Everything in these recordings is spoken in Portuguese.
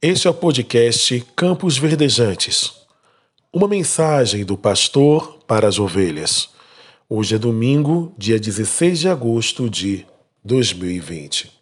Este é o podcast Campos Verdejantes. Uma mensagem do pastor para as ovelhas. Hoje é domingo, dia 16 de agosto de 2020.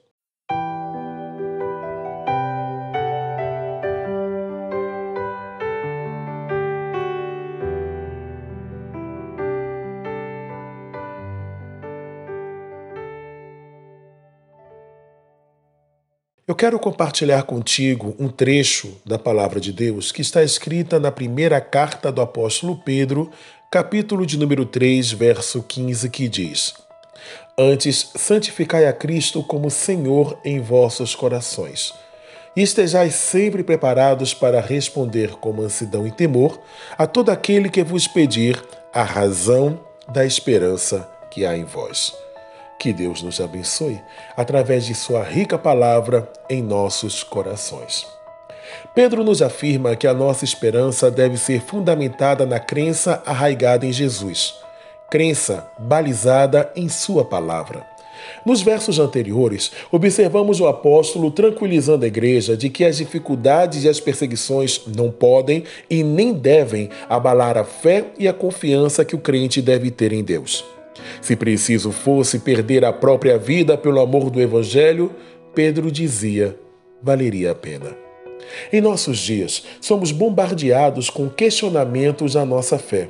Eu quero compartilhar contigo um trecho da palavra de Deus que está escrita na primeira carta do apóstolo Pedro, capítulo de número 3, verso 15, que diz: Antes, santificai a Cristo como Senhor em vossos corações. E estejais sempre preparados para responder com mansidão e temor a todo aquele que vos pedir a razão da esperança que há em vós. Que Deus nos abençoe através de Sua rica palavra em nossos corações. Pedro nos afirma que a nossa esperança deve ser fundamentada na crença arraigada em Jesus, crença balizada em Sua palavra. Nos versos anteriores, observamos o apóstolo tranquilizando a igreja de que as dificuldades e as perseguições não podem e nem devem abalar a fé e a confiança que o crente deve ter em Deus. Se preciso fosse perder a própria vida pelo amor do Evangelho, Pedro dizia, valeria a pena. Em nossos dias, somos bombardeados com questionamentos à nossa fé.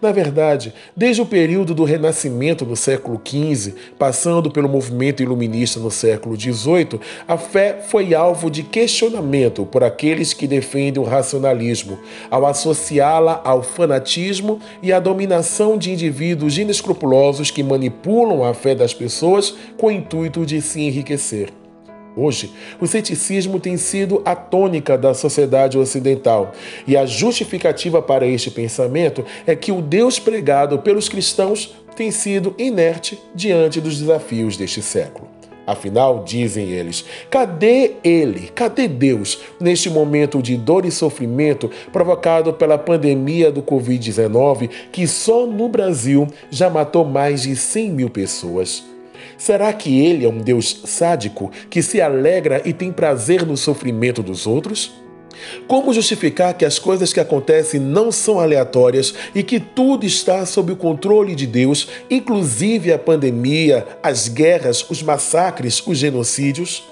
Na verdade, desde o período do Renascimento no século XV, passando pelo movimento iluminista no século XVIII, a fé foi alvo de questionamento por aqueles que defendem o racionalismo, ao associá-la ao fanatismo e à dominação de indivíduos inescrupulosos que manipulam a fé das pessoas com o intuito de se enriquecer. Hoje, o ceticismo tem sido a tônica da sociedade ocidental, e a justificativa para este pensamento é que o Deus pregado pelos cristãos tem sido inerte diante dos desafios deste século. Afinal, dizem eles, cadê ele, cadê Deus neste momento de dor e sofrimento provocado pela pandemia do Covid-19, que só no Brasil já matou mais de 100 mil pessoas? Será que ele é um Deus sádico que se alegra e tem prazer no sofrimento dos outros? Como justificar que as coisas que acontecem não são aleatórias e que tudo está sob o controle de Deus, inclusive a pandemia, as guerras, os massacres, os genocídios?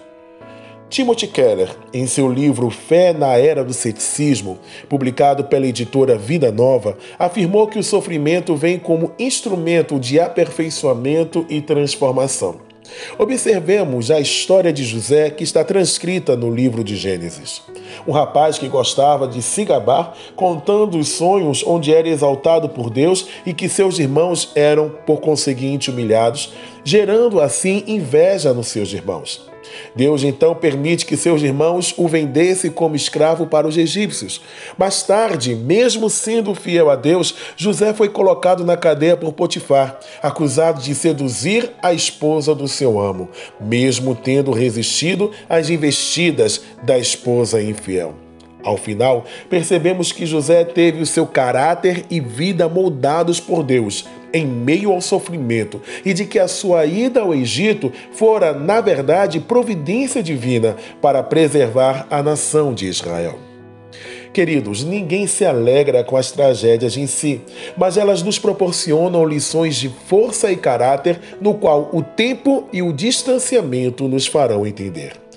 Timothy Keller, em seu livro Fé na Era do Ceticismo, publicado pela editora Vida Nova, afirmou que o sofrimento vem como instrumento de aperfeiçoamento e transformação. Observemos a história de José que está transcrita no livro de Gênesis. Um rapaz que gostava de se gabar, contando os sonhos onde era exaltado por Deus e que seus irmãos eram, por conseguinte, humilhados, gerando assim inveja nos seus irmãos. Deus então permite que seus irmãos o vendessem como escravo para os egípcios. Mais tarde, mesmo sendo fiel a Deus, José foi colocado na cadeia por Potifar, acusado de seduzir a esposa do seu amo, mesmo tendo resistido às investidas da esposa infiel. Ao final, percebemos que José teve o seu caráter e vida moldados por Deus em meio ao sofrimento e de que a sua ida ao Egito fora, na verdade, providência divina para preservar a nação de Israel. Queridos, ninguém se alegra com as tragédias em si, mas elas nos proporcionam lições de força e caráter, no qual o tempo e o distanciamento nos farão entender.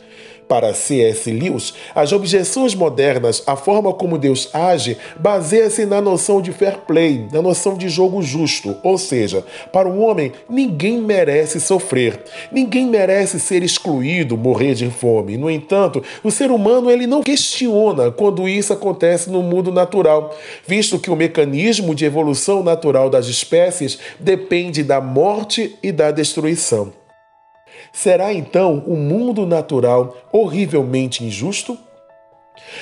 Para C.S. Lewis, as objeções modernas à forma como Deus age baseia-se na noção de fair play, na noção de jogo justo, ou seja, para o homem ninguém merece sofrer, ninguém merece ser excluído, morrer de fome. No entanto, o ser humano ele não questiona quando isso acontece no mundo natural, visto que o mecanismo de evolução natural das espécies depende da morte e da destruição. Será então o mundo natural horrivelmente injusto?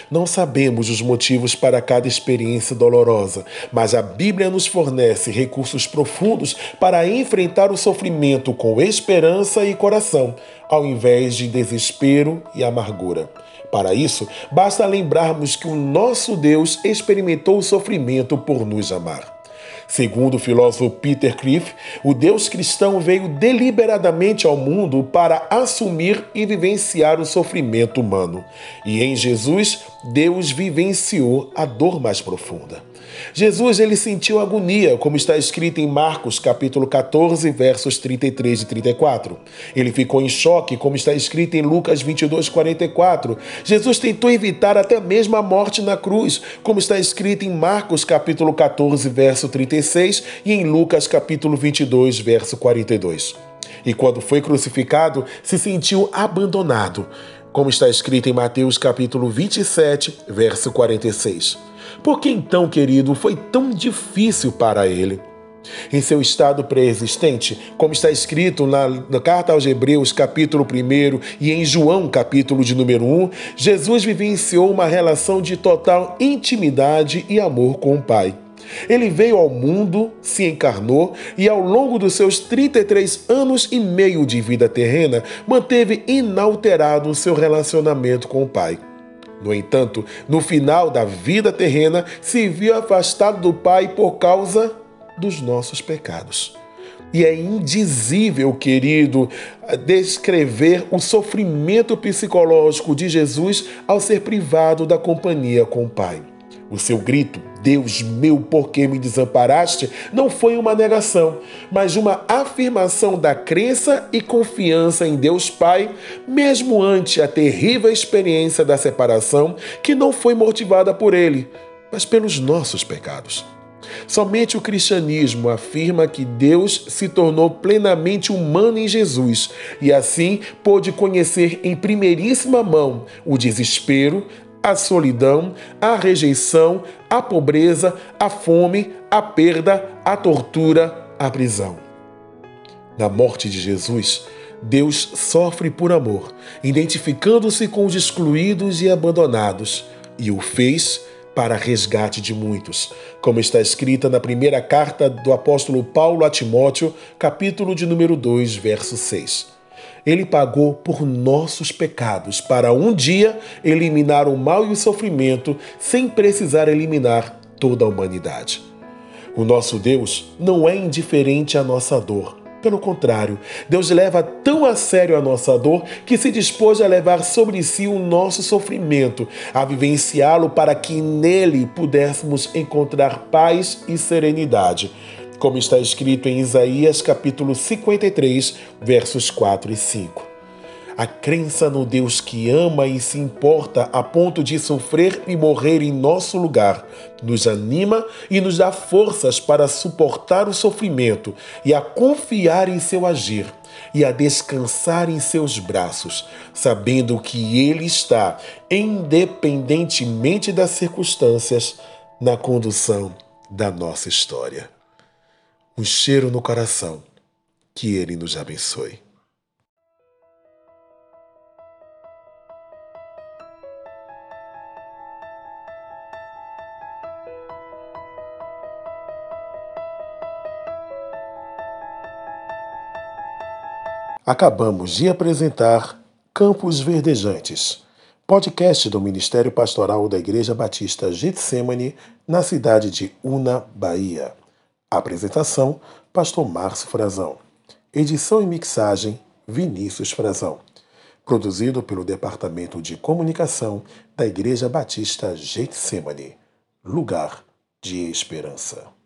Não sabemos os motivos para cada experiência dolorosa, mas a Bíblia nos fornece recursos profundos para enfrentar o sofrimento com esperança e coração, ao invés de desespero e amargura. Para isso, basta lembrarmos que o nosso Deus experimentou o sofrimento por nos amar. Segundo o filósofo Peter Cliff, o Deus cristão veio deliberadamente ao mundo para assumir e vivenciar o sofrimento humano. E em Jesus, Deus vivenciou a dor mais profunda. Jesus ele sentiu agonia, como está escrito em Marcos capítulo 14, versos 33 e 34. Ele ficou em choque, como está escrito em Lucas 22, 44. Jesus tentou evitar até mesmo a morte na cruz, como está escrito em Marcos capítulo 14, verso 36 e em Lucas capítulo 22, verso 42. E quando foi crucificado, se sentiu abandonado, como está escrito em Mateus capítulo 27, verso 46. Por que então, querido, foi tão difícil para ele? Em seu estado pré-existente, como está escrito na, na, carta aos Hebreus, capítulo 1, e em João, capítulo de número 1, Jesus vivenciou uma relação de total intimidade e amor com o Pai. Ele veio ao mundo, se encarnou e, ao longo dos seus 33 anos e meio de vida terrena, manteve inalterado o seu relacionamento com o Pai. No entanto, no final da vida terrena, se viu afastado do Pai por causa dos nossos pecados. E é indizível, querido, descrever o sofrimento psicológico de Jesus ao ser privado da companhia com o Pai. O seu grito, Deus meu, por que me desamparaste, não foi uma negação, mas uma afirmação da crença e confiança em Deus Pai, mesmo ante a terrível experiência da separação, que não foi motivada por ele, mas pelos nossos pecados. Somente o cristianismo afirma que Deus se tornou plenamente humano em Jesus e assim pôde conhecer em primeiríssima mão o desespero, a solidão, a rejeição, a pobreza, a fome, a perda, a tortura, a prisão. Na morte de Jesus, Deus sofre por amor, identificando-se com os excluídos e abandonados, e o fez para resgate de muitos, como está escrita na primeira carta do apóstolo Paulo a Timóteo, capítulo de número 2, verso 6. Ele pagou por nossos pecados para um dia eliminar o mal e o sofrimento sem precisar eliminar toda a humanidade. O nosso Deus não é indiferente à nossa dor. Pelo contrário, Deus leva tão a sério a nossa dor que se dispôs a levar sobre si o nosso sofrimento, a vivenciá-lo para que nele pudéssemos encontrar paz e serenidade como está escrito em Isaías capítulo 53, versos 4 e 5. A crença no Deus que ama e se importa a ponto de sofrer e morrer em nosso lugar nos anima e nos dá forças para suportar o sofrimento e a confiar em seu agir e a descansar em seus braços, sabendo que Ele está, independentemente das circunstâncias, na condução da nossa história um cheiro no coração. Que Ele nos abençoe. Acabamos de apresentar Campos Verdejantes, podcast do Ministério Pastoral da Igreja Batista Getsemane, na cidade de Una, Bahia. Apresentação: Pastor Márcio Frazão. Edição e mixagem: Vinícius Frazão. Produzido pelo Departamento de Comunicação da Igreja Batista Getsemane. Lugar de Esperança.